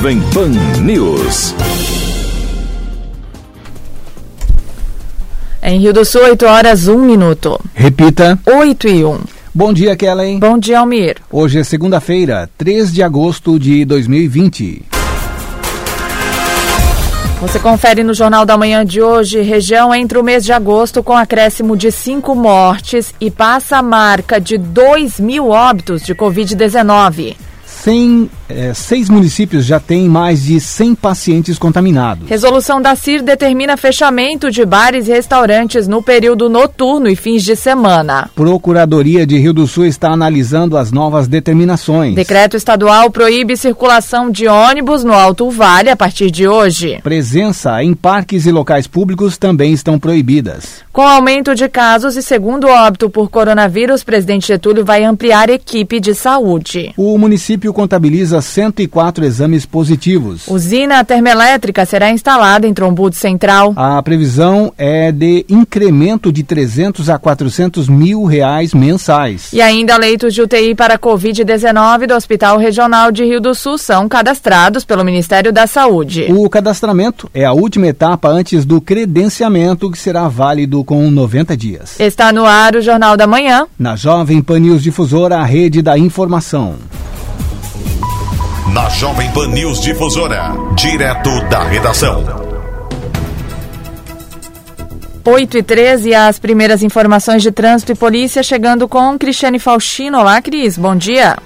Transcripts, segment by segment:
Jovem Pan News. Em Rio do Sul, 8 horas 1 minuto. Repita. 8 e 1. Bom dia, Kellen. Bom dia, Almir. Hoje é segunda-feira, 3 de agosto de 2020. Você confere no Jornal da Manhã de hoje, região entre o mês de agosto com acréscimo de cinco mortes e passa a marca de 2 mil óbitos de Covid-19. 100, é, seis municípios já têm mais de 100 pacientes contaminados. Resolução da CIR determina fechamento de bares e restaurantes no período noturno e fins de semana. Procuradoria de Rio do Sul está analisando as novas determinações. Decreto estadual proíbe circulação de ônibus no Alto Vale a partir de hoje. Presença em parques e locais públicos também estão proibidas. Com aumento de casos e segundo óbito por coronavírus, presidente Getúlio vai ampliar equipe de saúde. O município contabiliza 104 exames positivos. Usina termoelétrica será instalada em Trombudo Central. A previsão é de incremento de 300 a 400 mil reais mensais. E ainda leitos de UTI para Covid-19 do Hospital Regional de Rio do Sul são cadastrados pelo Ministério da Saúde. O cadastramento é a última etapa antes do credenciamento, que será válido com 90 dias. Está no ar o Jornal da Manhã. Na Jovem Pan News Difusora, a rede da informação. Na Jovem Pan News Difusora, direto da redação. 8 e 13, as primeiras informações de trânsito e polícia chegando com Cristiane Faustino. Olá, Cris, bom dia.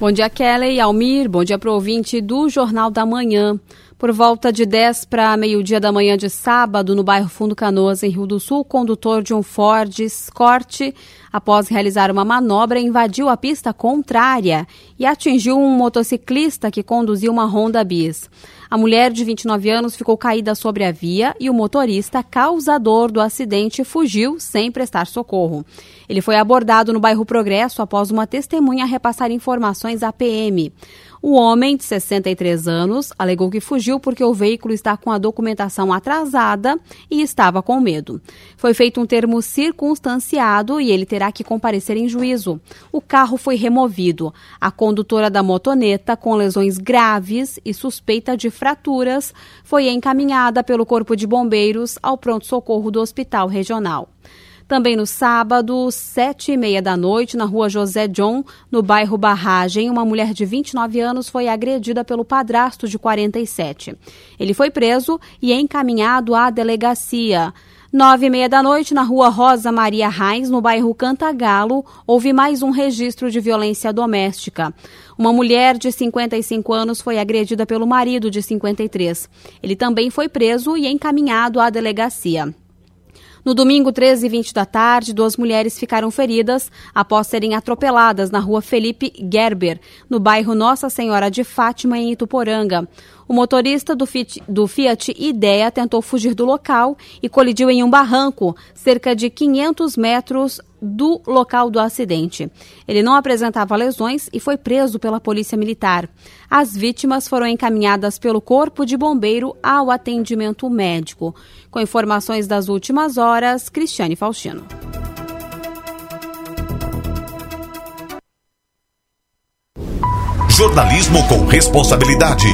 Bom dia, Kelly e Almir. Bom dia para o ouvinte do Jornal da Manhã. Por volta de 10 para meio-dia da manhã de sábado, no bairro Fundo Canoas, em Rio do Sul, o condutor de um Ford Escort, após realizar uma manobra, invadiu a pista contrária e atingiu um motociclista que conduzia uma Honda Bis. A mulher de 29 anos ficou caída sobre a via e o motorista, causador do acidente, fugiu sem prestar socorro. Ele foi abordado no bairro Progresso após uma testemunha repassar informações à PM. O homem, de 63 anos, alegou que fugiu porque o veículo está com a documentação atrasada e estava com medo. Foi feito um termo circunstanciado e ele terá que comparecer em juízo. O carro foi removido. A condutora da motoneta, com lesões graves e suspeita de fraturas, foi encaminhada pelo Corpo de Bombeiros ao pronto-socorro do Hospital Regional. Também no sábado, sete e meia da noite, na rua José John, no bairro Barragem, uma mulher de 29 anos foi agredida pelo padrasto de 47. Ele foi preso e encaminhado à delegacia. Nove e meia da noite, na rua Rosa Maria Reis, no bairro Cantagalo, houve mais um registro de violência doméstica. Uma mulher de 55 anos foi agredida pelo marido de 53. Ele também foi preso e encaminhado à delegacia. No domingo, 13 e 20 da tarde, duas mulheres ficaram feridas após serem atropeladas na rua Felipe Gerber, no bairro Nossa Senhora de Fátima, em Ituporanga. O motorista do Fiat, do Fiat Idea tentou fugir do local e colidiu em um barranco, cerca de 500 metros do local do acidente. Ele não apresentava lesões e foi preso pela Polícia Militar. As vítimas foram encaminhadas pelo Corpo de Bombeiro ao atendimento médico. Com informações das últimas horas, Cristiane Faustino. Jornalismo com responsabilidade.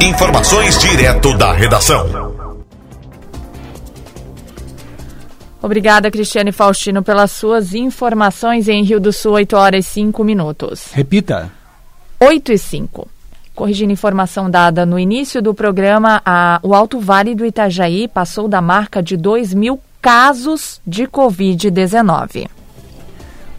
Informações direto da redação. Obrigada, Cristiane Faustino, pelas suas informações em Rio do Sul, 8 horas e 5 minutos. Repita. 8 e 5. Corrigindo informação dada no início do programa, a, o Alto Vale do Itajaí passou da marca de 2 mil casos de Covid-19.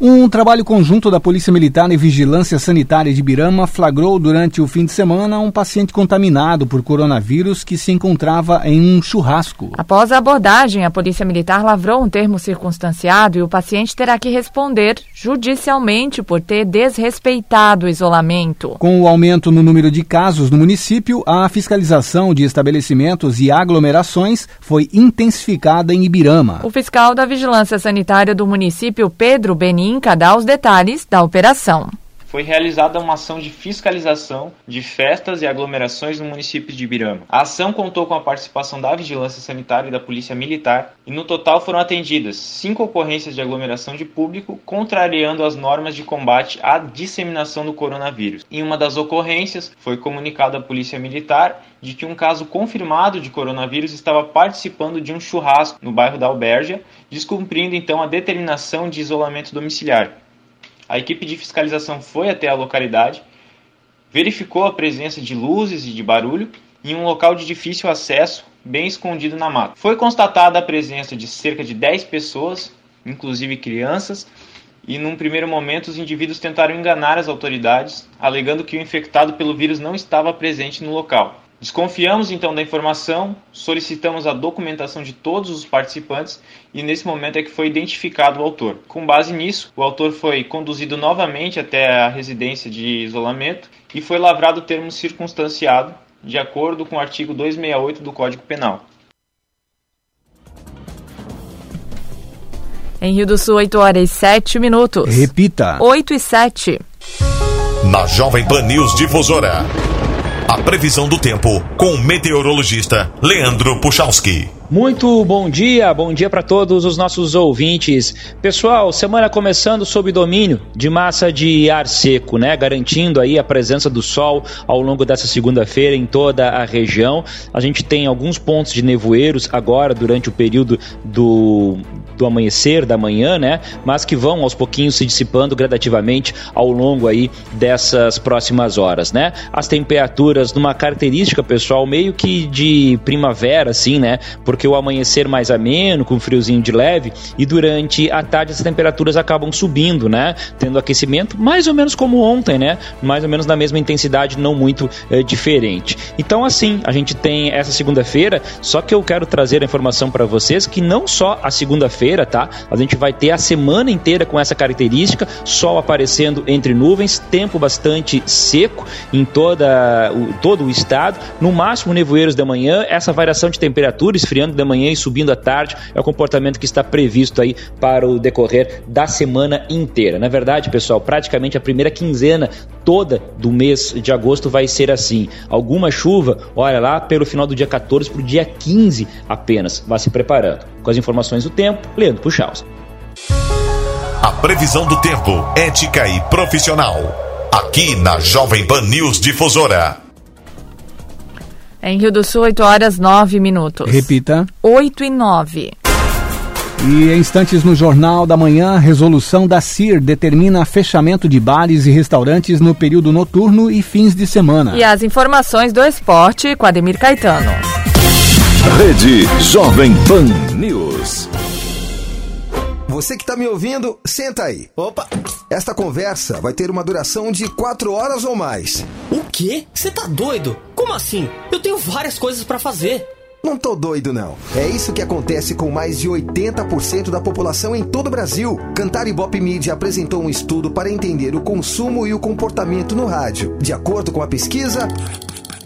Um trabalho conjunto da Polícia Militar e Vigilância Sanitária de Birama flagrou durante o fim de semana um paciente contaminado por coronavírus que se encontrava em um churrasco. Após a abordagem, a Polícia Militar lavrou um termo circunstanciado e o paciente terá que responder judicialmente por ter desrespeitado o isolamento. Com o aumento no número de casos no município, a fiscalização de estabelecimentos e aglomerações foi intensificada em Ibirama. O fiscal da Vigilância Sanitária do município, Pedro Benin, dá os detalhes da operação. Foi realizada uma ação de fiscalização de festas e aglomerações no município de Ibirama. A ação contou com a participação da Vigilância Sanitária e da Polícia Militar e no total foram atendidas cinco ocorrências de aglomeração de público, contrariando as normas de combate à disseminação do coronavírus. Em uma das ocorrências, foi comunicado à Polícia Militar de que um caso confirmado de coronavírus estava participando de um churrasco no bairro da Alberja, descumprindo então a determinação de isolamento domiciliar. A equipe de fiscalização foi até a localidade, verificou a presença de luzes e de barulho em um local de difícil acesso, bem escondido na mata. Foi constatada a presença de cerca de 10 pessoas, inclusive crianças, e num primeiro momento os indivíduos tentaram enganar as autoridades, alegando que o infectado pelo vírus não estava presente no local. Desconfiamos então da informação, solicitamos a documentação de todos os participantes e nesse momento é que foi identificado o autor. Com base nisso, o autor foi conduzido novamente até a residência de isolamento e foi lavrado o termo circunstanciado, de acordo com o artigo 268 do Código Penal. Em Rio do Sul, 8 horas e 7 minutos. Repita. 8 e 7. Na Jovem Pan News Difusora. A previsão do tempo com o meteorologista Leandro Puchalski. Muito bom dia, bom dia para todos os nossos ouvintes. Pessoal, semana começando sob domínio de massa de ar seco, né? Garantindo aí a presença do sol ao longo dessa segunda-feira em toda a região. A gente tem alguns pontos de nevoeiros agora durante o período do, do amanhecer, da manhã, né? Mas que vão aos pouquinhos se dissipando gradativamente ao longo aí dessas próximas horas, né? As temperaturas numa característica, pessoal, meio que de primavera, assim, né? Porque o amanhecer mais ameno, com friozinho de leve, e durante a tarde as temperaturas acabam subindo, né? Tendo aquecimento mais ou menos como ontem, né? Mais ou menos na mesma intensidade, não muito é, diferente. Então, assim, a gente tem essa segunda-feira, só que eu quero trazer a informação para vocês que não só a segunda-feira, tá? A gente vai ter a semana inteira com essa característica, sol aparecendo entre nuvens, tempo bastante seco em toda, o, todo o estado, no máximo nevoeiros da manhã, essa variação de temperatura esfriando da manhã e subindo à tarde, é o comportamento que está previsto aí para o decorrer da semana inteira. Na verdade, pessoal, praticamente a primeira quinzena toda do mês de agosto vai ser assim. Alguma chuva, olha lá, pelo final do dia 14 para o dia 15 apenas. Vá se preparando. Com as informações do tempo, Leandro Puxaus. A previsão do tempo, ética e profissional. Aqui na Jovem Pan News Difusora. Em Rio do Sul, 8 horas 9 minutos. Repita. 8 e 9. E em instantes no Jornal da Manhã, resolução da CIR determina fechamento de bares e restaurantes no período noturno e fins de semana. E as informações do esporte com Ademir Caetano. Rede Jovem Pan News. Você que está me ouvindo, senta aí. Opa! Esta conversa vai ter uma duração de quatro horas ou mais. O quê? Você tá doido? Como assim? Eu tenho várias coisas para fazer. Não tô doido, não. É isso que acontece com mais de 80% da população em todo o Brasil. Cantar Ibope Media apresentou um estudo para entender o consumo e o comportamento no rádio. De acordo com a pesquisa,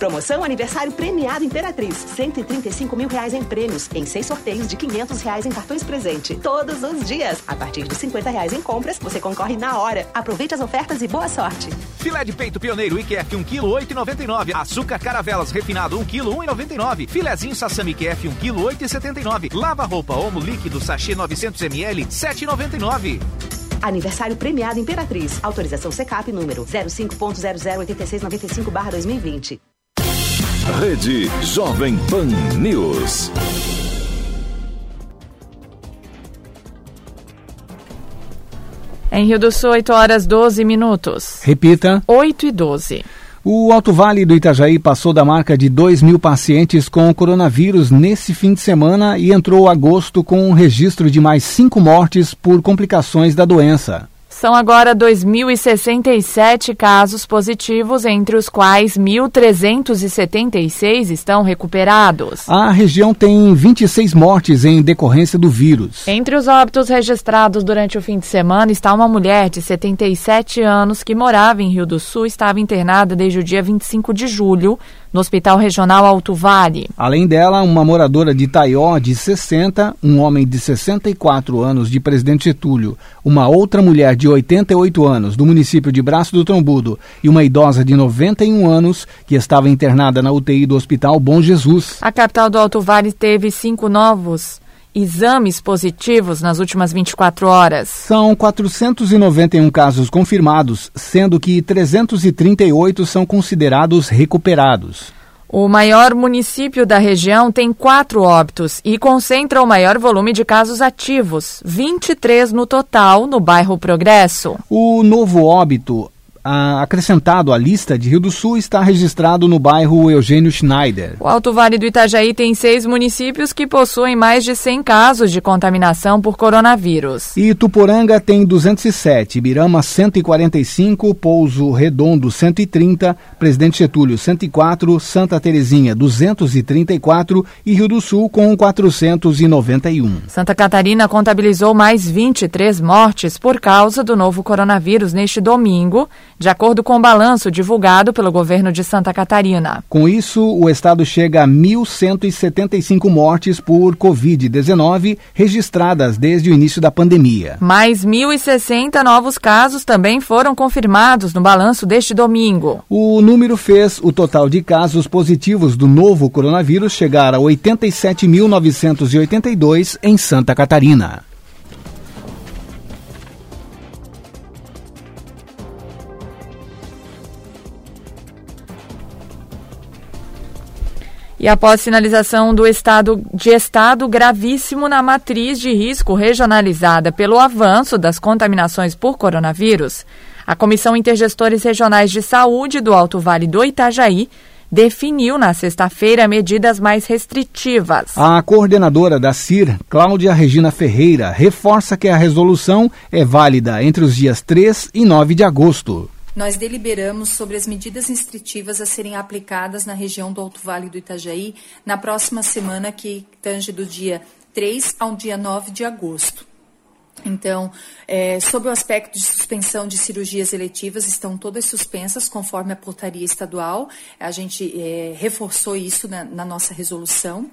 Promoção aniversário premiado Imperatriz. 135 mil reais em prêmios, em seis sorteios de 500 reais em cartões presente. Todos os dias. A partir de 50 reais em compras, você concorre na hora. Aproveite as ofertas e boa sorte. Filé de peito pioneiro IQF 1 kg 8,99. Açúcar caravelas refinado 1 kg 1,99. Filezinho sassami IQF 1 kg 8,79. Lava roupa Omo líquido sachê 900 ml 7,99. Aniversário premiado Imperatriz. Autorização CECAP número 05.008695/2020. Rede Jovem Pan News. Em Rio do Sul, 8 horas 12 minutos. Repita. 8 e 12. O Alto Vale do Itajaí passou da marca de 2 mil pacientes com coronavírus nesse fim de semana e entrou agosto com um registro de mais cinco mortes por complicações da doença. São agora 2.067 casos positivos, entre os quais 1.376 estão recuperados. A região tem 26 mortes em decorrência do vírus. Entre os óbitos registrados durante o fim de semana está uma mulher de 77 anos que morava em Rio do Sul e estava internada desde o dia 25 de julho no Hospital Regional Alto Vale. Além dela, uma moradora de Taió de 60, um homem de 64 anos de Presidente Getúlio, uma outra mulher de 88 anos do município de Braço do Trombudo e uma idosa de 91 anos que estava internada na UTI do Hospital Bom Jesus. A capital do Alto Vale teve cinco novos exames positivos nas últimas 24 horas. São 491 casos confirmados, sendo que 338 são considerados recuperados. O maior município da região tem quatro óbitos e concentra o maior volume de casos ativos, 23 no total, no bairro Progresso. O novo óbito acrescentado à lista de Rio do Sul está registrado no bairro Eugênio Schneider. O Alto Vale do Itajaí tem seis municípios que possuem mais de 100 casos de contaminação por coronavírus. E Tuporanga tem 207, Birama 145, Pouso Redondo 130, Presidente Getúlio 104, Santa Terezinha 234 e Rio do Sul com 491. Santa Catarina contabilizou mais 23 mortes por causa do novo coronavírus neste domingo de acordo com o balanço divulgado pelo governo de Santa Catarina. Com isso, o estado chega a 1.175 mortes por Covid-19 registradas desde o início da pandemia. Mais 1.060 novos casos também foram confirmados no balanço deste domingo. O número fez o total de casos positivos do novo coronavírus chegar a 87.982 em Santa Catarina. E após sinalização do estado de estado gravíssimo na matriz de risco regionalizada pelo avanço das contaminações por coronavírus, a Comissão Intergestores Regionais de Saúde do Alto Vale do Itajaí definiu na sexta-feira medidas mais restritivas. A coordenadora da CIR, Cláudia Regina Ferreira, reforça que a resolução é válida entre os dias 3 e 9 de agosto nós deliberamos sobre as medidas restritivas a serem aplicadas na região do Alto Vale do Itajaí na próxima semana, que tange do dia 3 ao dia 9 de agosto. Então, é, sob o aspecto de suspensão de cirurgias eletivas, estão todas suspensas conforme a portaria estadual. A gente é, reforçou isso na, na nossa resolução.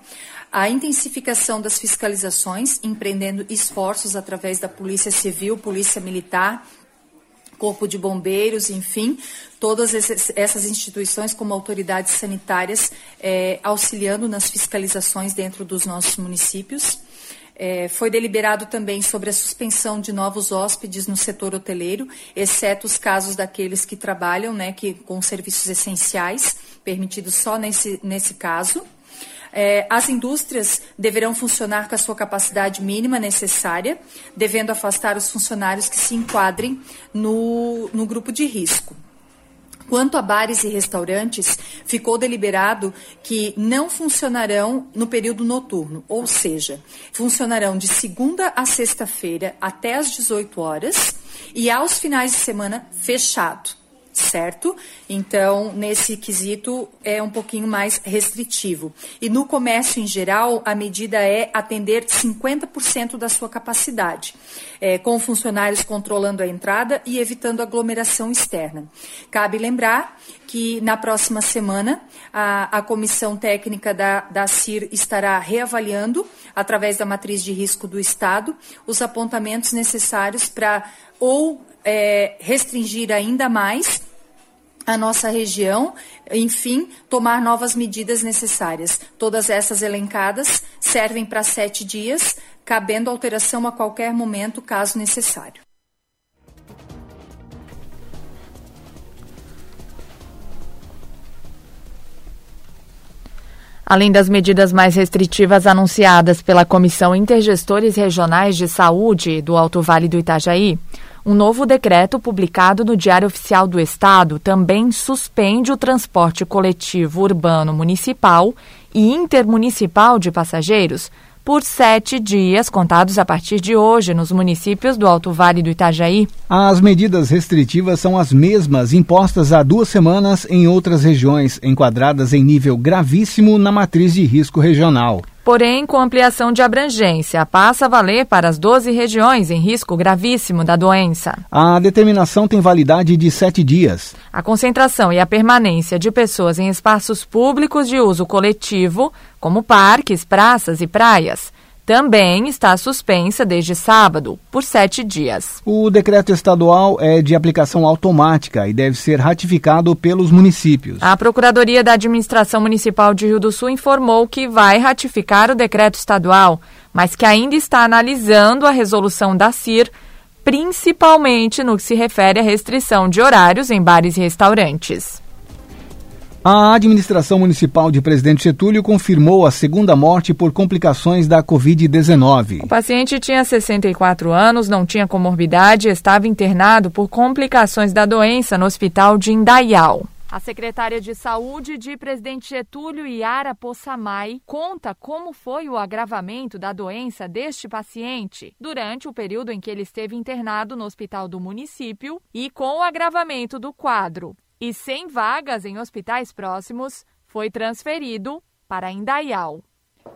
A intensificação das fiscalizações, empreendendo esforços através da Polícia Civil, Polícia Militar Corpo de Bombeiros, enfim, todas essas instituições como autoridades sanitárias é, auxiliando nas fiscalizações dentro dos nossos municípios. É, foi deliberado também sobre a suspensão de novos hóspedes no setor hoteleiro, exceto os casos daqueles que trabalham né, que, com serviços essenciais, permitidos só nesse, nesse caso. É, as indústrias deverão funcionar com a sua capacidade mínima necessária, devendo afastar os funcionários que se enquadrem no, no grupo de risco. Quanto a bares e restaurantes, ficou deliberado que não funcionarão no período noturno, ou seja, funcionarão de segunda a sexta-feira até às 18 horas e aos finais de semana fechado certo? Então, nesse quesito é um pouquinho mais restritivo. E no comércio em geral, a medida é atender 50% da sua capacidade, é, com funcionários controlando a entrada e evitando aglomeração externa. Cabe lembrar que na próxima semana a, a comissão técnica da, da CIR estará reavaliando, através da matriz de risco do Estado, os apontamentos necessários para ou é, restringir ainda mais a nossa região, enfim, tomar novas medidas necessárias. Todas essas elencadas servem para sete dias, cabendo alteração a qualquer momento, caso necessário. Além das medidas mais restritivas anunciadas pela Comissão Intergestores Regionais de Saúde do Alto Vale do Itajaí, um novo decreto publicado no Diário Oficial do Estado também suspende o transporte coletivo urbano municipal e intermunicipal de passageiros por sete dias, contados a partir de hoje, nos municípios do Alto Vale do Itajaí. As medidas restritivas são as mesmas impostas há duas semanas em outras regiões, enquadradas em nível gravíssimo na matriz de risco regional porém com ampliação de abrangência. Passa a valer para as 12 regiões em risco gravíssimo da doença. A determinação tem validade de sete dias. A concentração e a permanência de pessoas em espaços públicos de uso coletivo, como parques, praças e praias, também está suspensa desde sábado, por sete dias. O decreto estadual é de aplicação automática e deve ser ratificado pelos municípios. A Procuradoria da Administração Municipal de Rio do Sul informou que vai ratificar o decreto estadual, mas que ainda está analisando a resolução da CIR, principalmente no que se refere à restrição de horários em bares e restaurantes. A administração municipal de Presidente Getúlio confirmou a segunda morte por complicações da Covid-19. O paciente tinha 64 anos, não tinha comorbidade e estava internado por complicações da doença no hospital de Indaial. A secretária de Saúde de Presidente Getúlio, Yara Possamay, conta como foi o agravamento da doença deste paciente durante o período em que ele esteve internado no hospital do município e com o agravamento do quadro e sem vagas em hospitais próximos, foi transferido para Indaial.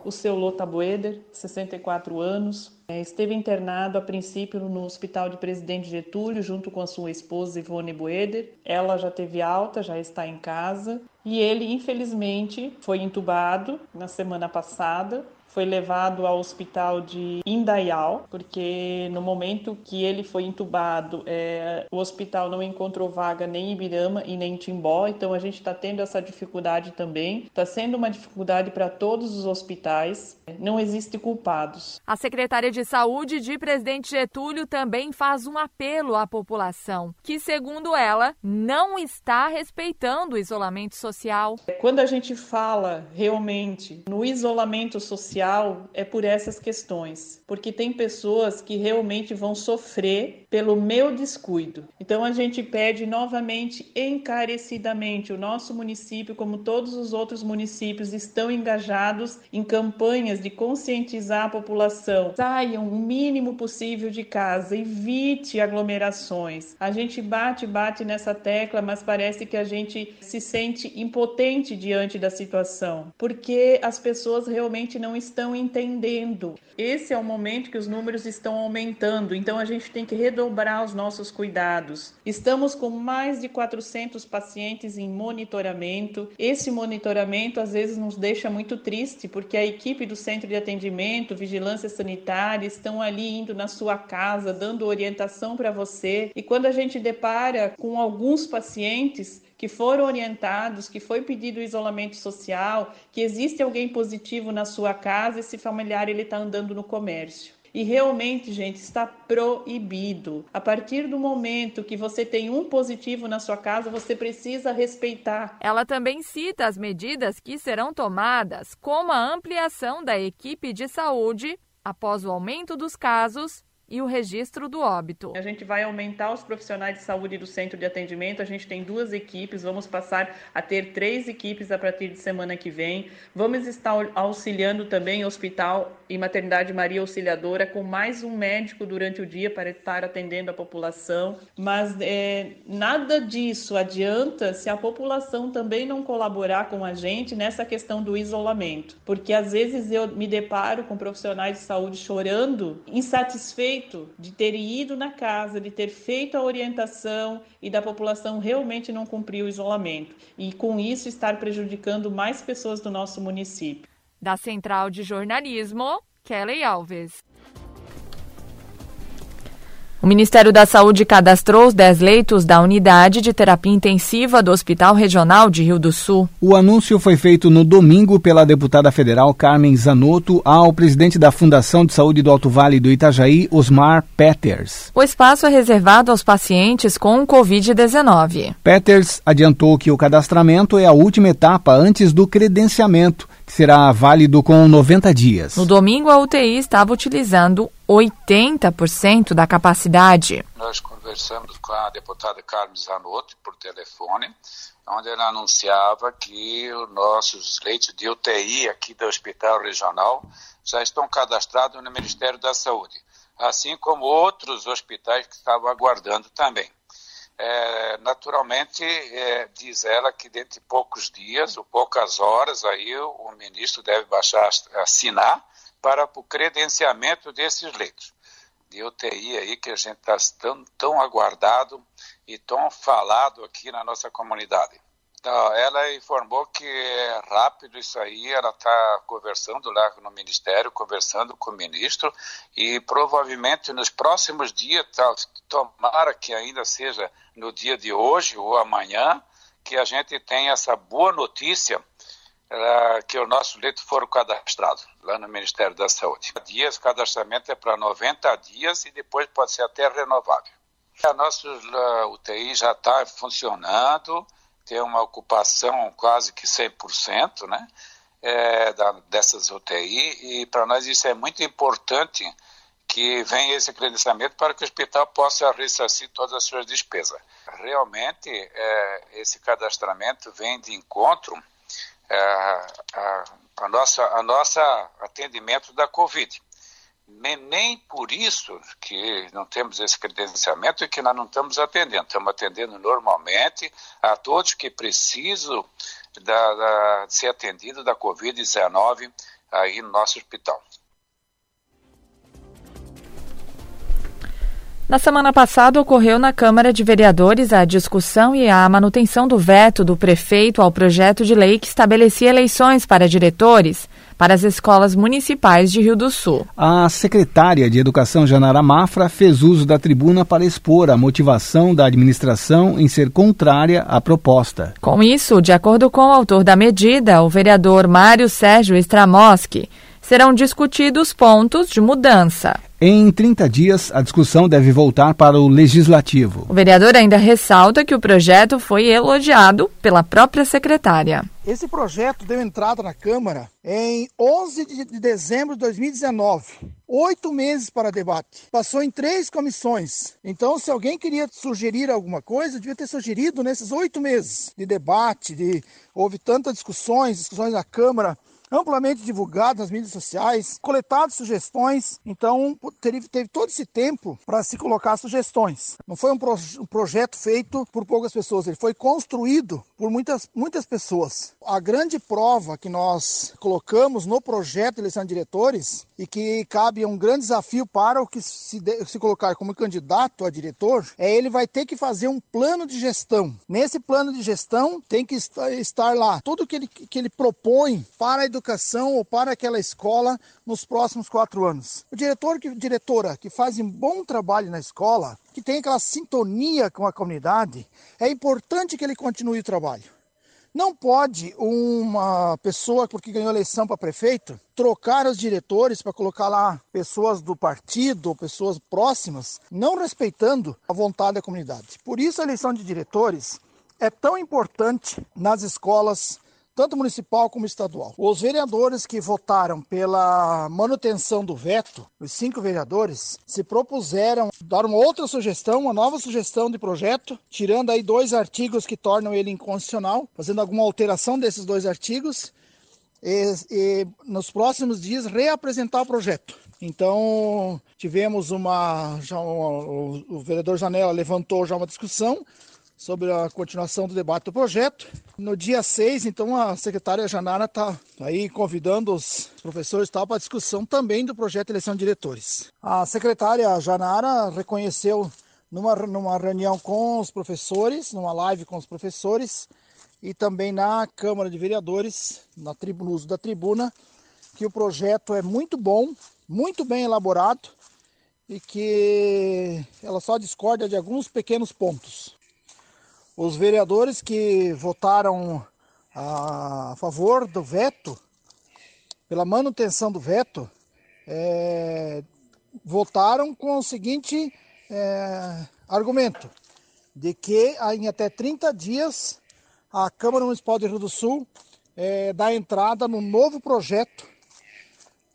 O seu Lota Boeder, 64 anos, é, esteve internado a princípio no Hospital de Presidente Getúlio, junto com a sua esposa Ivone Boeder. Ela já teve alta, já está em casa. E ele, infelizmente, foi entubado na semana passada foi levado ao hospital de Indaial, porque no momento que ele foi entubado, é, o hospital não encontrou vaga nem em Ibirama e nem em Timbó, então a gente está tendo essa dificuldade também. Está sendo uma dificuldade para todos os hospitais, não existe culpados. A secretária de Saúde de Presidente Getúlio também faz um apelo à população, que, segundo ela, não está respeitando o isolamento social. Quando a gente fala realmente no isolamento social, social é por essas questões, porque tem pessoas que realmente vão sofrer pelo meu descuido. Então a gente pede novamente encarecidamente o nosso município, como todos os outros municípios, estão engajados em campanhas de conscientizar a população. Saiam o mínimo possível de casa, evite aglomerações. A gente bate, bate nessa tecla, mas parece que a gente se sente impotente diante da situação, porque as pessoas realmente não estão estão entendendo. Esse é o momento que os números estão aumentando, então a gente tem que redobrar os nossos cuidados. Estamos com mais de 400 pacientes em monitoramento. Esse monitoramento às vezes nos deixa muito triste, porque a equipe do centro de atendimento, vigilância sanitária, estão ali indo na sua casa, dando orientação para você. E quando a gente depara com alguns pacientes que foram orientados, que foi pedido isolamento social, que existe alguém positivo na sua casa, esse familiar ele está andando no comércio. E realmente, gente, está proibido. A partir do momento que você tem um positivo na sua casa, você precisa respeitar. Ela também cita as medidas que serão tomadas, como a ampliação da equipe de saúde após o aumento dos casos e o registro do óbito. A gente vai aumentar os profissionais de saúde do centro de atendimento. A gente tem duas equipes, vamos passar a ter três equipes a partir de semana que vem. Vamos estar auxiliando também Hospital e Maternidade Maria Auxiliadora com mais um médico durante o dia para estar atendendo a população. Mas é, nada disso adianta se a população também não colaborar com a gente nessa questão do isolamento, porque às vezes eu me deparo com profissionais de saúde chorando, insatisfeito de ter ido na casa, de ter feito a orientação e da população realmente não cumprir o isolamento e com isso estar prejudicando mais pessoas do nosso município. Da Central de Jornalismo, Kelly Alves. O Ministério da Saúde cadastrou os 10 leitos da unidade de terapia intensiva do Hospital Regional de Rio do Sul. O anúncio foi feito no domingo pela deputada federal Carmen Zanotto ao presidente da Fundação de Saúde do Alto Vale do Itajaí, Osmar Peters. O espaço é reservado aos pacientes com Covid-19. Peters adiantou que o cadastramento é a última etapa antes do credenciamento que será válido com 90 dias. No domingo, a UTI estava utilizando 80% da capacidade. Nós conversamos com a deputada Carmen Zanotto por telefone, onde ela anunciava que os nossos leitos de UTI aqui do Hospital Regional já estão cadastrados no Ministério da Saúde, assim como outros hospitais que estavam aguardando também. É, naturalmente, é, diz ela que dentro de poucos dias ou poucas horas aí o, o ministro deve baixar, assinar para o credenciamento desses leitos de UTI aí que a gente está tão, tão aguardado e tão falado aqui na nossa comunidade. Então, ela informou que é rápido isso aí, ela está conversando lá no Ministério, conversando com o ministro, e provavelmente nos próximos dias, tomara que ainda seja no dia de hoje ou amanhã, que a gente tenha essa boa notícia que o nosso leito for cadastrado lá no Ministério da Saúde. Dias, cadastramento é para 90 dias e depois pode ser até renovável. A nossa UTI já está funcionando, tem uma ocupação quase que 100%, né? É, da, dessas UTI e para nós isso é muito importante que venha esse credenciamento para que o hospital possa ressarcir todas as suas despesas. Realmente, é, esse cadastramento vem de encontro é, a, a, nossa, a nossa atendimento da Covid nem por isso que não temos esse credenciamento e que nós não estamos atendendo. Estamos atendendo normalmente a todos que precisam da, da, ser atendidos da Covid-19 aí no nosso hospital. Na semana passada, ocorreu na Câmara de Vereadores a discussão e a manutenção do veto do prefeito ao projeto de lei que estabelecia eleições para diretores para as escolas municipais de Rio do Sul. A secretária de Educação, Janara Mafra, fez uso da tribuna para expor a motivação da administração em ser contrária à proposta. Com isso, de acordo com o autor da medida, o vereador Mário Sérgio Stramoski, serão discutidos pontos de mudança. Em 30 dias, a discussão deve voltar para o Legislativo. O vereador ainda ressalta que o projeto foi elogiado pela própria secretária. Esse projeto deu entrada na Câmara em 11 de dezembro de 2019. Oito meses para debate. Passou em três comissões. Então, se alguém queria sugerir alguma coisa, devia ter sugerido nesses oito meses de debate. De... Houve tantas discussões, discussões na Câmara amplamente divulgado nas mídias sociais, coletado sugestões. Então, teve, teve todo esse tempo para se colocar sugestões. Não foi um, pro, um, projeto feito por poucas pessoas, ele foi construído por muitas, muitas pessoas. A grande prova que nós colocamos no projeto de eleição de diretores e que cabe um grande desafio para o que se, se colocar como candidato a diretor é ele vai ter que fazer um plano de gestão. Nesse plano de gestão tem que estar lá tudo que ele, que ele propõe para a educação educação ou para aquela escola nos próximos quatro anos. O diretor e diretora que fazem bom trabalho na escola, que tem aquela sintonia com a comunidade, é importante que ele continue o trabalho. Não pode uma pessoa, porque ganhou eleição para prefeito, trocar os diretores para colocar lá pessoas do partido pessoas próximas, não respeitando a vontade da comunidade. Por isso a eleição de diretores é tão importante nas escolas tanto municipal como estadual. Os vereadores que votaram pela manutenção do veto, os cinco vereadores, se propuseram dar uma outra sugestão, uma nova sugestão de projeto, tirando aí dois artigos que tornam ele inconstitucional, fazendo alguma alteração desses dois artigos e, e nos próximos dias reapresentar o projeto. Então, tivemos uma, já uma, o, o vereador Janela levantou já uma discussão sobre a continuação do debate do projeto. No dia 6, então, a secretária Janara está aí convidando os professores tal para discussão também do projeto de eleição de diretores. A secretária Janara reconheceu numa, numa reunião com os professores, numa live com os professores, e também na Câmara de Vereadores, na tribo, no uso da tribuna, que o projeto é muito bom, muito bem elaborado e que ela só discorda de alguns pequenos pontos. Os vereadores que votaram a favor do veto, pela manutenção do veto, é, votaram com o seguinte é, argumento, de que em até 30 dias a Câmara Municipal de Rio do Sul é, dá entrada no novo projeto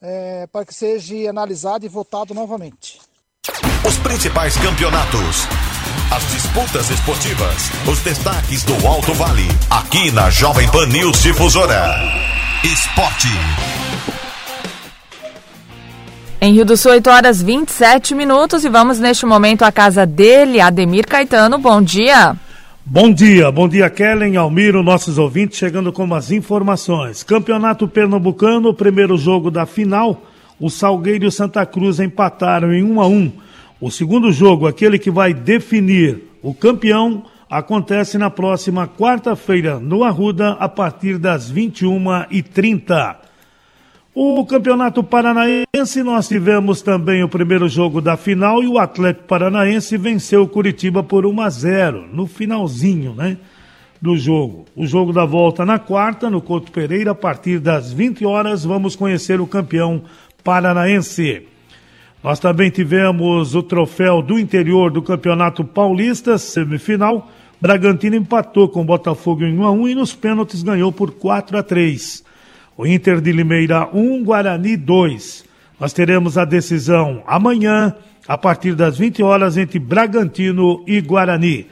é, para que seja analisado e votado novamente. Os principais campeonatos, as disputas esportivas, os destaques do Alto Vale, aqui na Jovem Pan News Difusora. Esporte. Em Rio do Sul, 8 horas 27 minutos e vamos neste momento à casa dele, Ademir Caetano. Bom dia. Bom dia, bom dia Kellen, Almiro, nossos ouvintes, chegando com as informações. Campeonato Pernambucano, primeiro jogo da final, o Salgueiro e o Santa Cruz empataram em 1 a 1. O segundo jogo, aquele que vai definir o campeão, acontece na próxima quarta-feira no Arruda, a partir das 21h30. O Campeonato Paranaense, nós tivemos também o primeiro jogo da final e o Atlético Paranaense venceu o Curitiba por 1 a 0 no finalzinho, né? Do jogo. O jogo da volta na quarta, no Couto Pereira, a partir das 20 horas, vamos conhecer o campeão paranaense. Nós também tivemos o troféu do interior do Campeonato Paulista, semifinal. Bragantino empatou com o Botafogo em 1 a 1 e nos pênaltis ganhou por 4 a 3. O Inter de Limeira 1, Guarani 2. Nós teremos a decisão amanhã, a partir das 20 horas, entre Bragantino e Guarani.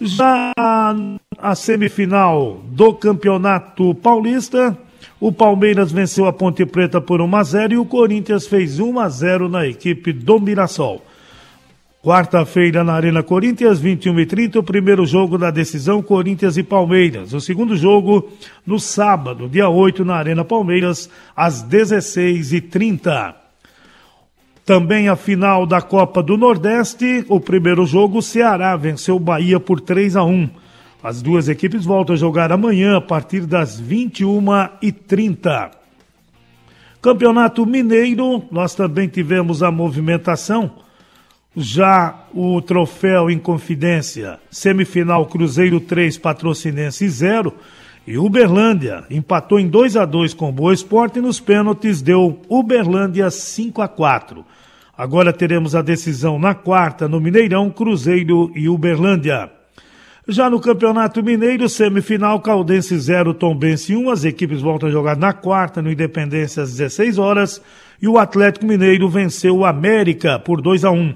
Já a semifinal do Campeonato Paulista, o Palmeiras venceu a Ponte Preta por 1 a 0 e o Corinthians fez 1 a 0 na equipe do Mirassol. Quarta-feira na Arena Corinthians, 21 e 30 o primeiro jogo da decisão Corinthians e Palmeiras. O segundo jogo no sábado, dia 8, na Arena Palmeiras, às 16 e 30 Também a final da Copa do Nordeste, o primeiro jogo, o Ceará venceu o Bahia por 3 a 1 As duas equipes voltam a jogar amanhã a partir das 21 e 30 Campeonato Mineiro, nós também tivemos a movimentação já o troféu em confidência, semifinal Cruzeiro 3, Patrocinense 0. E Uberlândia empatou em 2 a 2 com o Boa Esporte e nos pênaltis deu Uberlândia 5 a 4. Agora teremos a decisão na quarta no Mineirão, Cruzeiro e Uberlândia. Já no Campeonato Mineiro, semifinal Caldense 0, Tombense 1. As equipes voltam a jogar na quarta no Independência às 16 horas e o Atlético Mineiro venceu o América por 2 a 1.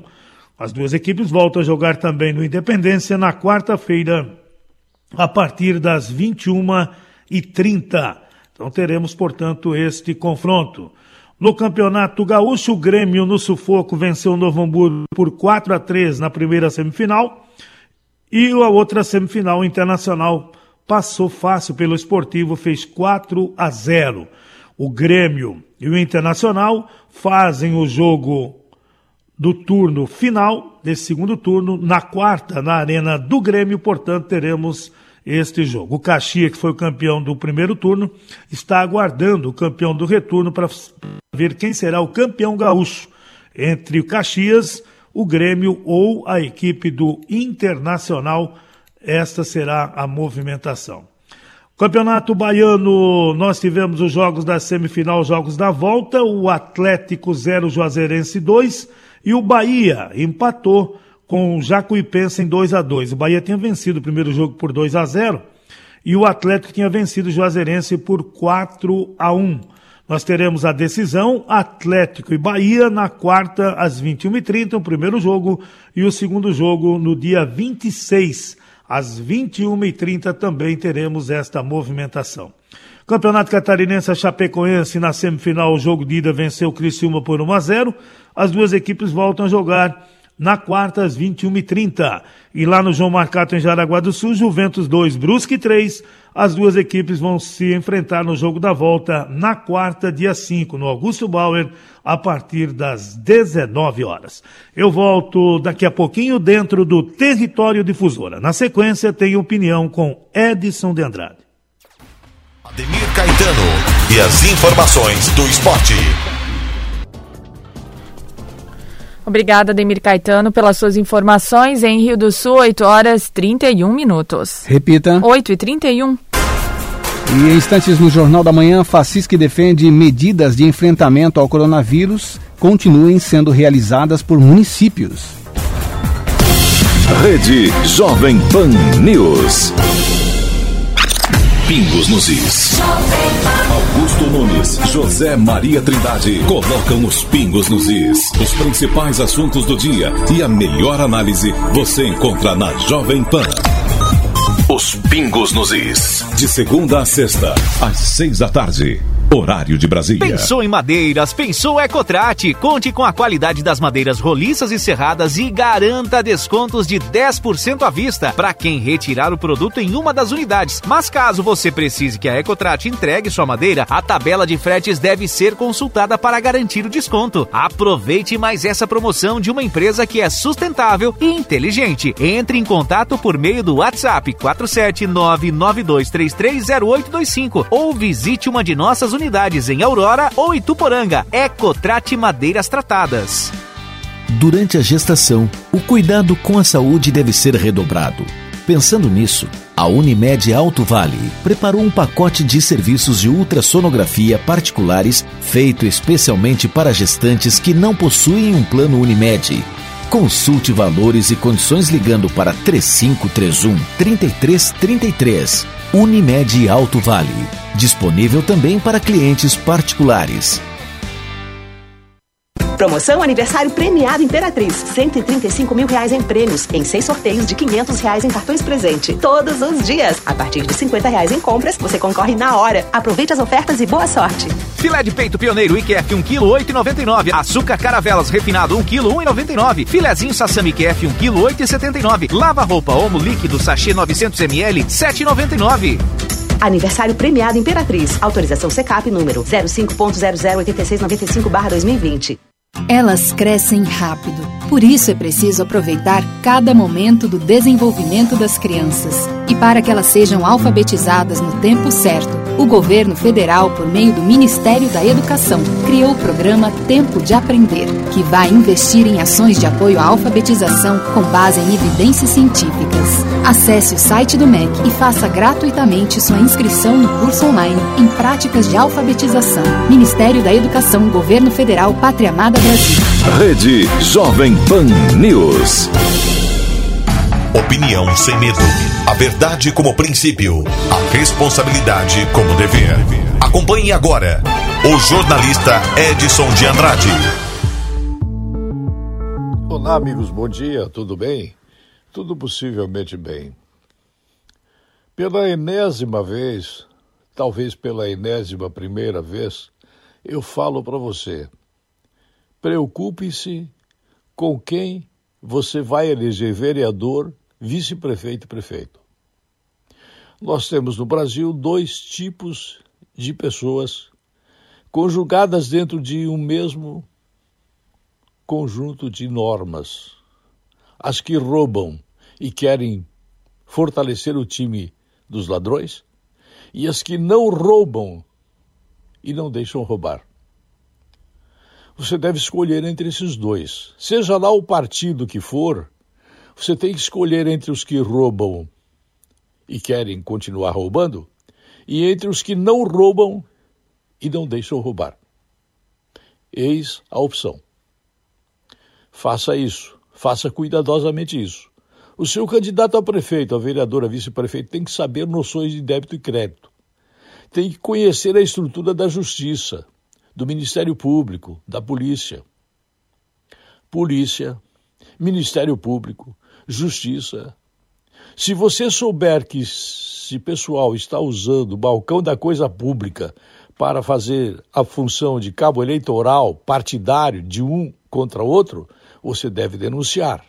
As duas equipes voltam a jogar também no Independência na quarta-feira, a partir das 21h30. Então teremos, portanto, este confronto. No Campeonato Gaúcho, o Grêmio no sufoco venceu o Novo Hamburgo por 4 a 3 na primeira semifinal. E a outra semifinal internacional passou fácil pelo esportivo, fez 4 a 0. O Grêmio e o Internacional fazem o jogo do turno final, desse segundo turno, na quarta, na Arena do Grêmio, portanto, teremos este jogo. O Caxias, que foi o campeão do primeiro turno, está aguardando o campeão do retorno para ver quem será o campeão gaúcho entre o Caxias, o Grêmio ou a equipe do Internacional. Esta será a movimentação. Campeonato Baiano, nós tivemos os jogos da semifinal, os jogos da volta, o Atlético 0, Juazeirense 2, e o Bahia empatou com o Jacuipense em 2 a 2 O Bahia tinha vencido o primeiro jogo por 2 a 0 e o Atlético tinha vencido o Juazeirense por 4 a 1. Nós teremos a decisão Atlético e Bahia na quarta às 21h30, o primeiro jogo, e o segundo jogo no dia 26, às 21h30 também teremos esta movimentação. Campeonato Catarinense, a Chapecoense na semifinal, o jogo de ida venceu o Criciúma por 1 a 0. As duas equipes voltam a jogar na quarta às 21h30. E lá no João Marcato, em Jaraguá do Sul, Juventus 2, Brusque 3. As duas equipes vão se enfrentar no jogo da volta na quarta, dia 5, no Augusto Bauer, a partir das 19 horas. Eu volto daqui a pouquinho dentro do Território Difusora. Na sequência, tem opinião com Edson de Andrade. Ademir Caetano e as informações do esporte. Obrigada, Demir Caetano, pelas suas informações. Em Rio do Sul, 8 horas 31 minutos. Repita. 8 e 31. E em instantes no Jornal da Manhã, Facisque defende medidas de enfrentamento ao coronavírus continuem sendo realizadas por municípios. Rede Jovem Pan News. Pingos nos Is. Augusto Nunes, José Maria Trindade colocam os pingos nos Is. Os principais assuntos do dia e a melhor análise você encontra na Jovem Pan. Os pingos nos Is. De segunda a sexta, às seis da tarde. Horário de Brasília. Pensou em madeiras? Pensou Ecotrate. Conte com a qualidade das madeiras roliças e serradas e garanta descontos de 10% à vista para quem retirar o produto em uma das unidades. Mas caso você precise que a Ecotrate entregue sua madeira, a tabela de fretes deve ser consultada para garantir o desconto. Aproveite mais essa promoção de uma empresa que é sustentável e inteligente. Entre em contato por meio do WhatsApp 47992330825 ou visite uma de nossas unidades em Aurora ou Ituporanga. Ecotrate Madeiras Tratadas. Durante a gestação, o cuidado com a saúde deve ser redobrado. Pensando nisso, a Unimed Alto Vale preparou um pacote de serviços de ultrassonografia particulares feito especialmente para gestantes que não possuem um plano Unimed. Consulte valores e condições ligando para 3531 3333. Unimed Alto Vale disponível também para clientes particulares. Promoção aniversário premiado Imperatriz. 135 mil reais em prêmios, em seis sorteios de 500 reais em cartões presente. Todos os dias. A partir de 50 reais em compras, você concorre na hora. Aproveite as ofertas e boa sorte. Filé de peito pioneiro IQF 1 kg 8,99. Açúcar caravelas refinado 1 kg 1,99. Filezinho sassami IQF 1 kg 8,79. Lava roupa Omo líquido sachê 900 ml 7,99. Aniversário premiado Imperatriz. Autorização CECAP número 05.008695/2020. Elas crescem rápido. Por isso é preciso aproveitar cada momento do desenvolvimento das crianças. E para que elas sejam alfabetizadas no tempo certo, o governo federal, por meio do Ministério da Educação, criou o programa Tempo de Aprender, que vai investir em ações de apoio à alfabetização com base em evidências científicas. Acesse o site do MEC e faça gratuitamente sua inscrição no curso online em práticas de alfabetização. Ministério da Educação, Governo Federal, Pátria Amada Brasil. Rede Jovem Pan News. Opinião sem medo. A verdade como princípio. A responsabilidade como dever. Acompanhe agora o jornalista Edson de Andrade. Olá, amigos, bom dia, tudo bem? Tudo possivelmente bem. Pela enésima vez, talvez pela enésima primeira vez, eu falo para você: preocupe-se com quem você vai eleger vereador, vice-prefeito e prefeito. Nós temos no Brasil dois tipos de pessoas conjugadas dentro de um mesmo conjunto de normas as que roubam e querem fortalecer o time dos ladrões, e as que não roubam e não deixam roubar. Você deve escolher entre esses dois. Seja lá o partido que for, você tem que escolher entre os que roubam e querem continuar roubando, e entre os que não roubam e não deixam roubar. Eis a opção. Faça isso. Faça cuidadosamente isso. O seu candidato a prefeito, a vereador, a vice-prefeito, tem que saber noções de débito e crédito. Tem que conhecer a estrutura da justiça, do Ministério Público, da polícia. Polícia, Ministério Público, Justiça. Se você souber que esse pessoal está usando o balcão da coisa pública para fazer a função de cabo eleitoral partidário de um contra outro, você deve denunciar.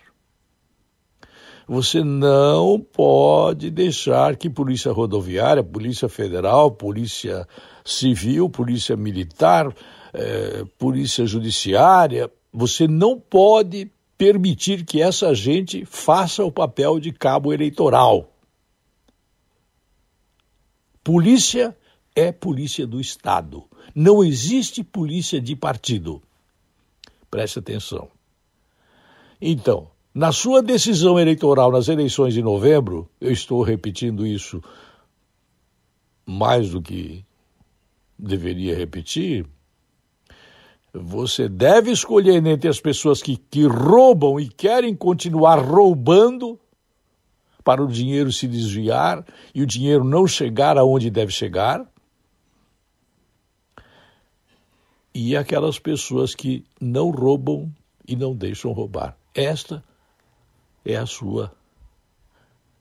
Você não pode deixar que Polícia Rodoviária, Polícia Federal, Polícia Civil, Polícia Militar, eh, Polícia Judiciária, você não pode permitir que essa gente faça o papel de cabo eleitoral. Polícia é polícia do Estado. Não existe polícia de partido. Preste atenção. Então, na sua decisão eleitoral nas eleições de novembro, eu estou repetindo isso mais do que deveria repetir. Você deve escolher entre as pessoas que, que roubam e querem continuar roubando para o dinheiro se desviar e o dinheiro não chegar aonde deve chegar. E aquelas pessoas que não roubam e não deixam roubar. Esta é a sua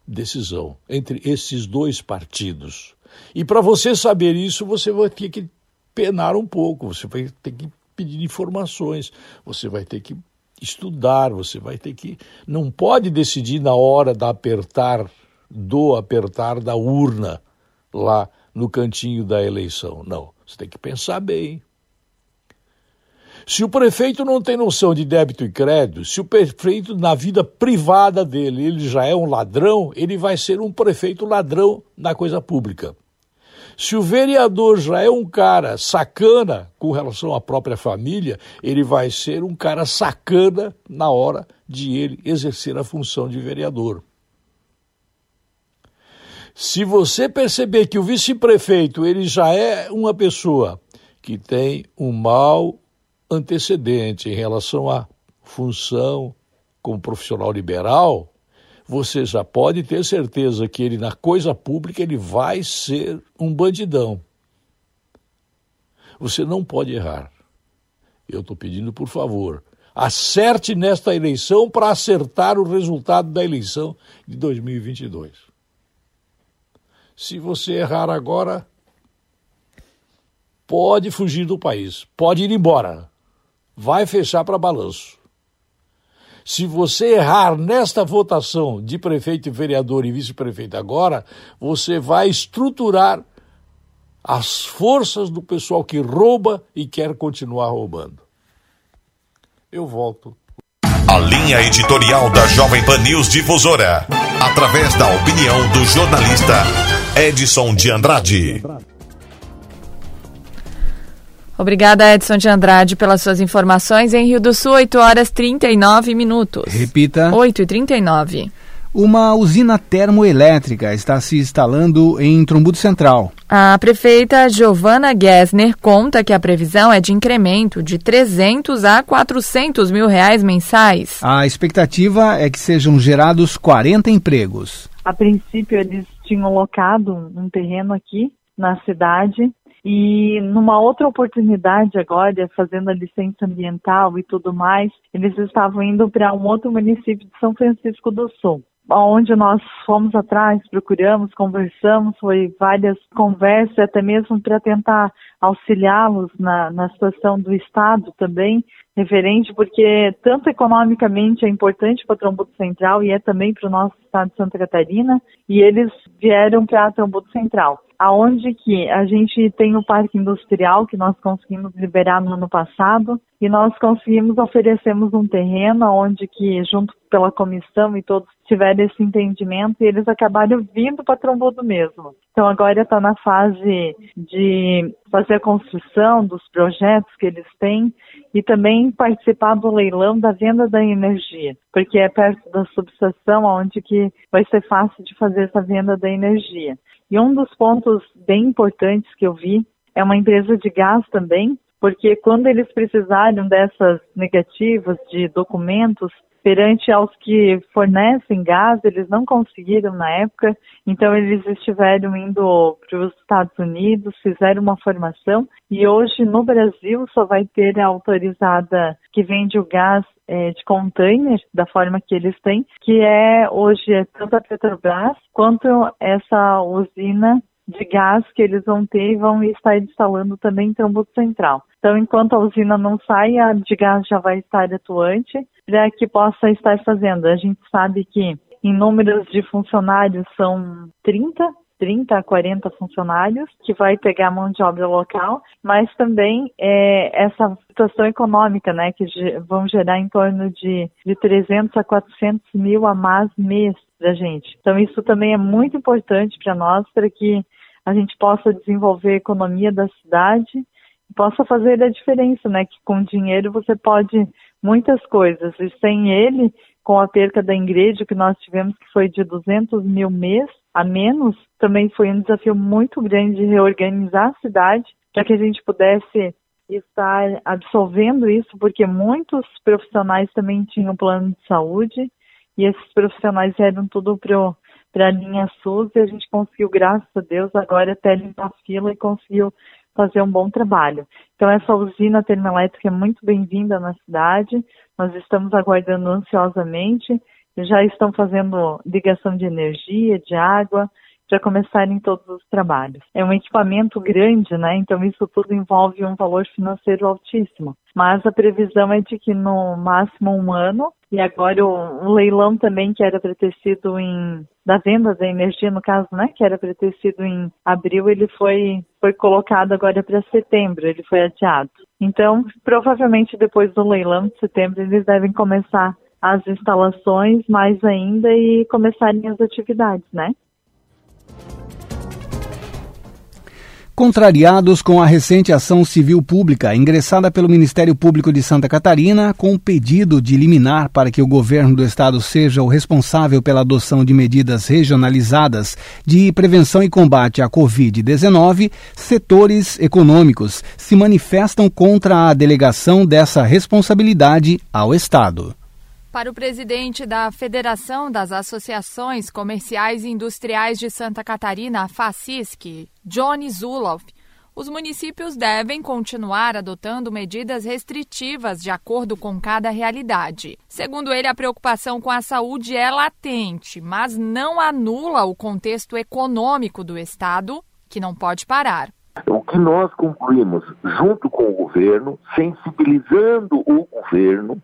decisão entre esses dois partidos. E para você saber isso, você vai ter que penar um pouco, você vai ter que pedir informações, você vai ter que estudar, você vai ter que. Não pode decidir na hora da apertar, do apertar da urna lá no cantinho da eleição. Não. Você tem que pensar bem. Se o prefeito não tem noção de débito e crédito, se o prefeito, na vida privada dele, ele já é um ladrão, ele vai ser um prefeito ladrão na coisa pública. Se o vereador já é um cara sacana com relação à própria família, ele vai ser um cara sacana na hora de ele exercer a função de vereador. Se você perceber que o vice-prefeito ele já é uma pessoa que tem um mau antecedente em relação à função como profissional liberal, você já pode ter certeza que ele na coisa pública ele vai ser um bandidão. Você não pode errar. Eu estou pedindo, por favor, acerte nesta eleição para acertar o resultado da eleição de 2022. Se você errar agora, pode fugir do país, pode ir embora, vai fechar para balanço. Se você errar nesta votação de prefeito, vereador e vice-prefeito agora, você vai estruturar as forças do pessoal que rouba e quer continuar roubando. Eu volto. A linha editorial da Jovem Pan News Difusora, através da opinião do jornalista Edson de Andrade. Obrigada, Edson de Andrade, pelas suas informações. Em Rio do Sul, 8 horas 39 minutos. Repita. 8 e 39. Uma usina termoelétrica está se instalando em Trombudo Central. A prefeita Giovana Gessner conta que a previsão é de incremento de 300 a 400 mil reais mensais. A expectativa é que sejam gerados 40 empregos. A princípio, eles tinham locado um terreno aqui na cidade e numa outra oportunidade agora, fazendo a licença ambiental e tudo mais, eles estavam indo para um outro município de São Francisco do Sul. Onde nós fomos atrás, procuramos, conversamos, foi várias conversas, até mesmo para tentar auxiliá-los na, na situação do Estado também, referente, porque tanto economicamente é importante para Trombudo Central e é também para o nosso Estado de Santa Catarina, e eles vieram para Trombudo Central aonde que a gente tem o parque industrial que nós conseguimos liberar no ano passado e nós conseguimos oferecemos um terreno onde que junto pela comissão e todos tiveram esse entendimento e eles acabaram vindo para Trombudo mesmo. Então agora está na fase de fazer a construção dos projetos que eles têm e também participar do leilão da venda da energia, porque é perto da subestação onde que vai ser fácil de fazer essa venda da energia. E um dos pontos bem importantes que eu vi é uma empresa de gás também, porque quando eles precisaram dessas negativas de documentos, perante aos que fornecem gás, eles não conseguiram na época, então eles estiveram indo para os Estados Unidos, fizeram uma formação e hoje no Brasil só vai ter a autorizada que vende o gás é, de container da forma que eles têm, que é hoje é tanto a Petrobras quanto essa usina de gás que eles vão ter e vão estar instalando também em Trambuto Central. Então, enquanto a usina não sai, a de gás já vai estar atuante para que possa estar fazendo. A gente sabe que em números de funcionários são 30, 30 a 40 funcionários que vai pegar mão de obra local, mas também é, essa situação econômica, né, que vão gerar em torno de, de 300 a 400 mil a mais mês da gente. Então isso também é muito importante para nós, para que a gente possa desenvolver a economia da cidade e possa fazer a diferença, né, que com dinheiro você pode muitas coisas. E sem ele, com a perca da igreja que nós tivemos, que foi de 200 mil mês a menos, também foi um desafio muito grande de reorganizar a cidade para que a gente pudesse estar absolvendo isso, porque muitos profissionais também tinham plano de saúde e esses profissionais eram tudo para a linha SUS e a gente conseguiu, graças a Deus, agora até limpar a fila e conseguiu fazer um bom trabalho. Então, essa usina termoelétrica é muito bem-vinda na cidade, nós estamos aguardando ansiosamente, já estão fazendo ligação de energia, de água, para começarem todos os trabalhos. É um equipamento grande, né? Então isso tudo envolve um valor financeiro altíssimo. Mas a previsão é de que no máximo um ano, e agora o, o leilão também que era para ter sido em da venda da energia, no caso, né, que era para ter sido em abril, ele foi foi colocado agora para setembro, ele foi adiado. Então, provavelmente depois do leilão de setembro eles devem começar as instalações mais ainda e começarem as atividades, né? Contrariados com a recente ação civil pública ingressada pelo Ministério Público de Santa Catarina, com o pedido de liminar para que o governo do estado seja o responsável pela adoção de medidas regionalizadas de prevenção e combate à Covid-19, setores econômicos se manifestam contra a delegação dessa responsabilidade ao Estado. Para o presidente da Federação das Associações Comerciais e Industriais de Santa Catarina, a FACISC, Johnny Zuloff, os municípios devem continuar adotando medidas restritivas de acordo com cada realidade. Segundo ele, a preocupação com a saúde é latente, mas não anula o contexto econômico do Estado, que não pode parar. Que nós concluímos junto com o governo, sensibilizando o governo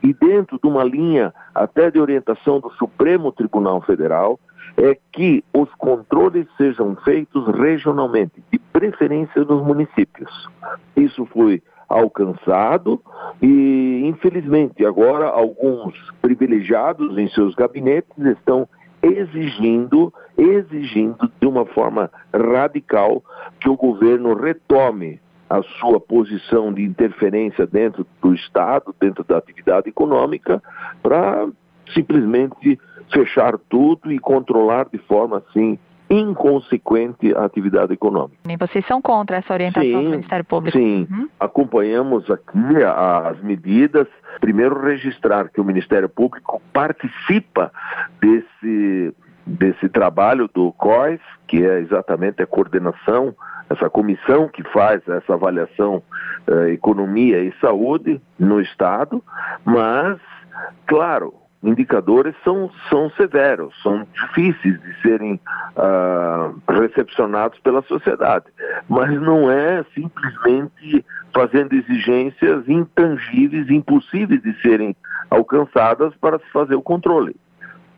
e dentro de uma linha até de orientação do Supremo Tribunal Federal, é que os controles sejam feitos regionalmente, de preferência nos municípios. Isso foi alcançado e, infelizmente, agora alguns privilegiados em seus gabinetes estão exigindo, exigindo de uma forma radical que o governo retome a sua posição de interferência dentro do Estado, dentro da atividade econômica, para simplesmente fechar tudo e controlar de forma assim inconsequente a atividade econômica. E vocês são contra essa orientação sim, do Ministério Público? Sim, uhum. acompanhamos aqui as medidas. Primeiro, registrar que o Ministério Público participa desse, desse trabalho do COIS, que é exatamente a coordenação, essa comissão que faz essa avaliação eh, economia e saúde no Estado, mas, claro, indicadores são, são severos, são difíceis de serem uh, recepcionados pela sociedade. Mas não é simplesmente fazendo exigências intangíveis, impossíveis de serem alcançadas para se fazer o controle.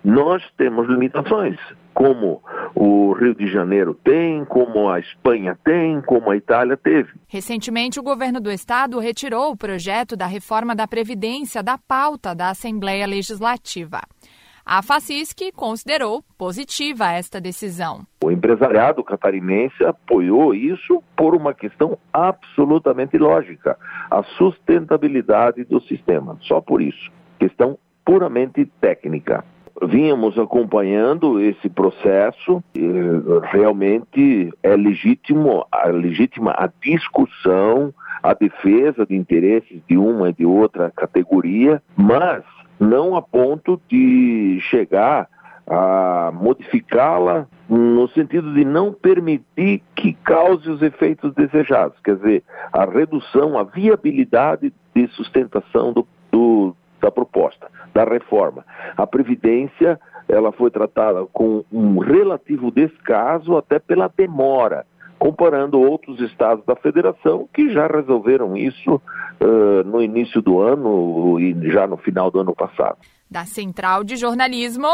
Nós temos limitações, como o Rio de Janeiro tem, como a Espanha tem, como a Itália teve. Recentemente, o governo do estado retirou o projeto da reforma da Previdência da pauta da Assembleia Legislativa. A FACISC considerou positiva esta decisão. O empresariado catarinense apoiou isso por uma questão absolutamente lógica: a sustentabilidade do sistema. Só por isso. Questão puramente técnica vínhamos acompanhando esse processo. realmente é legítimo, legítima a discussão, a defesa de interesses de uma e de outra categoria, mas não a ponto de chegar a modificá-la no sentido de não permitir que cause os efeitos desejados, quer dizer, a redução, a viabilidade de sustentação do, da proposta, da reforma. A Previdência, ela foi tratada com um relativo descaso até pela demora, comparando outros estados da federação que já resolveram isso uh, no início do ano e já no final do ano passado. Da Central de Jornalismo,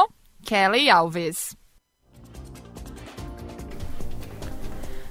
Kelly Alves.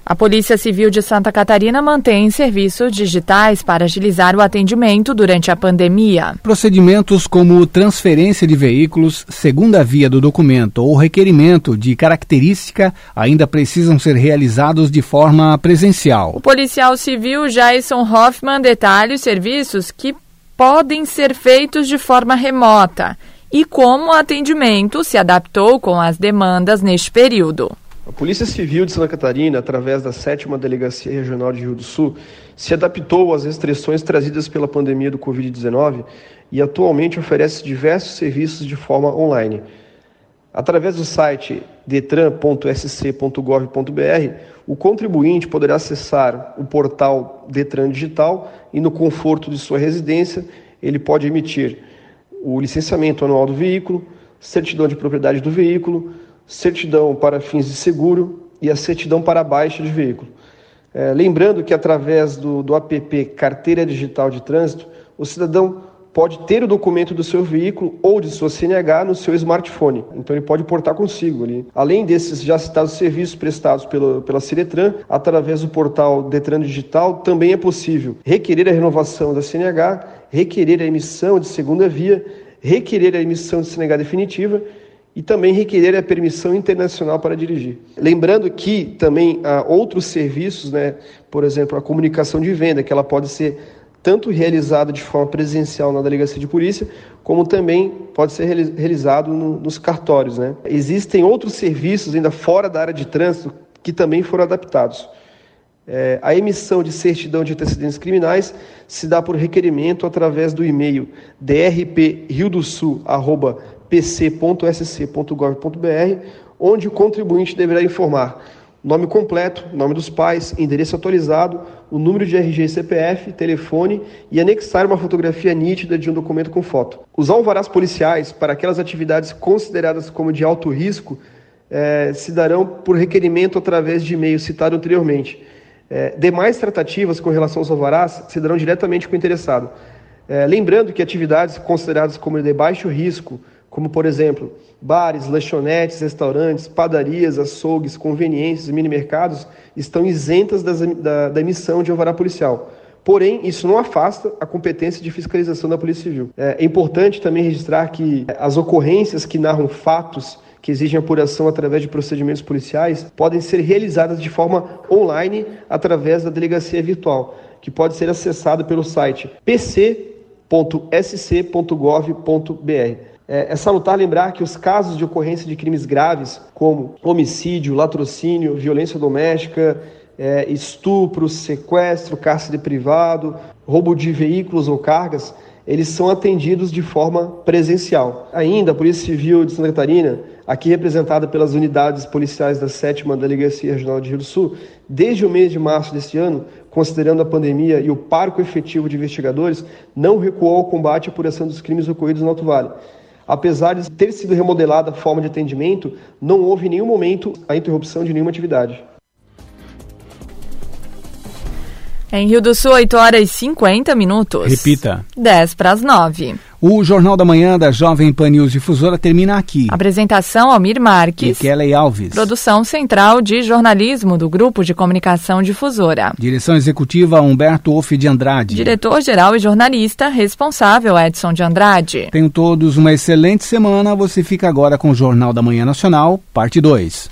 A Polícia Civil de Santa Catarina mantém serviços digitais para agilizar o atendimento durante a pandemia. Procedimentos como transferência de veículos, segunda via do documento ou requerimento de característica ainda precisam ser realizados de forma presencial. O policial civil Jason Hoffman detalha os serviços que podem ser feitos de forma remota e como o atendimento se adaptou com as demandas neste período. A Polícia Civil de Santa Catarina, através da 7 Delegacia Regional de Rio do Sul, se adaptou às restrições trazidas pela pandemia do Covid-19 e atualmente oferece diversos serviços de forma online. Através do site detran.sc.gov.br, o contribuinte poderá acessar o portal Detran Digital e, no conforto de sua residência, ele pode emitir o licenciamento anual do veículo, certidão de propriedade do veículo, certidão para fins de seguro e a certidão para baixa de veículo. É, lembrando que através do, do app Carteira Digital de Trânsito, o cidadão pode ter o documento do seu veículo ou de sua CNH no seu smartphone. Então ele pode portar consigo. Além desses já citados serviços prestados pelo, pela Ciretran, através do portal Detran Digital, também é possível requerer a renovação da CNH, requerer a emissão de segunda via, requerer a emissão de CNH definitiva e também requerer a permissão internacional para dirigir. Lembrando que também há outros serviços, né, por exemplo, a comunicação de venda, que ela pode ser tanto realizado de forma presencial na delegacia de polícia, como também pode ser realizado no, nos cartórios. Né? Existem outros serviços ainda fora da área de trânsito que também foram adaptados. É, a emissão de certidão de antecedentes criminais se dá por requerimento através do e-mail drpriodosul.pc.sc.gov.br, onde o contribuinte deverá informar nome completo, nome dos pais, endereço atualizado, o número de RG e CPF, telefone e anexar uma fotografia nítida de um documento com foto. Os alvarás policiais para aquelas atividades consideradas como de alto risco eh, se darão por requerimento através de e-mail citado anteriormente. Eh, demais tratativas com relação aos alvarás se darão diretamente com o interessado. Eh, lembrando que atividades consideradas como de baixo risco como por exemplo, bares, lanchonetes, restaurantes, padarias, açougues, conveniências e minimercados, estão isentas das, da, da, emissão de alvará policial. Porém, isso não afasta a competência de fiscalização da Polícia Civil. É, é importante também registrar que as ocorrências que narram fatos que exigem apuração através de procedimentos policiais podem ser realizadas de forma online através da delegacia virtual, que pode ser acessada pelo site pc.sc.gov.br. É, é salutar lembrar que os casos de ocorrência de crimes graves, como homicídio, latrocínio, violência doméstica, é, estupro, sequestro, cárcere privado, roubo de veículos ou cargas, eles são atendidos de forma presencial. Ainda a Polícia Civil de Santa Catarina, aqui representada pelas unidades policiais da 7 Delegacia Regional de Rio do Sul, desde o mês de março deste ano, considerando a pandemia e o parco efetivo de investigadores, não recuou ao combate e apuração dos crimes ocorridos no Alto Vale. Apesar de ter sido remodelada a forma de atendimento, não houve em nenhum momento a interrupção de nenhuma atividade. Em Rio do Sul, 8 horas e 50 minutos. Repita. 10 para as 9. O Jornal da Manhã da Jovem Pan News Difusora termina aqui. Apresentação Almir Marques. E Kelly Alves. Produção Central de Jornalismo do Grupo de Comunicação Difusora. Direção Executiva Humberto Off de Andrade. Diretor-Geral e Jornalista responsável Edson de Andrade. Tenham todos uma excelente semana. Você fica agora com o Jornal da Manhã Nacional, parte 2.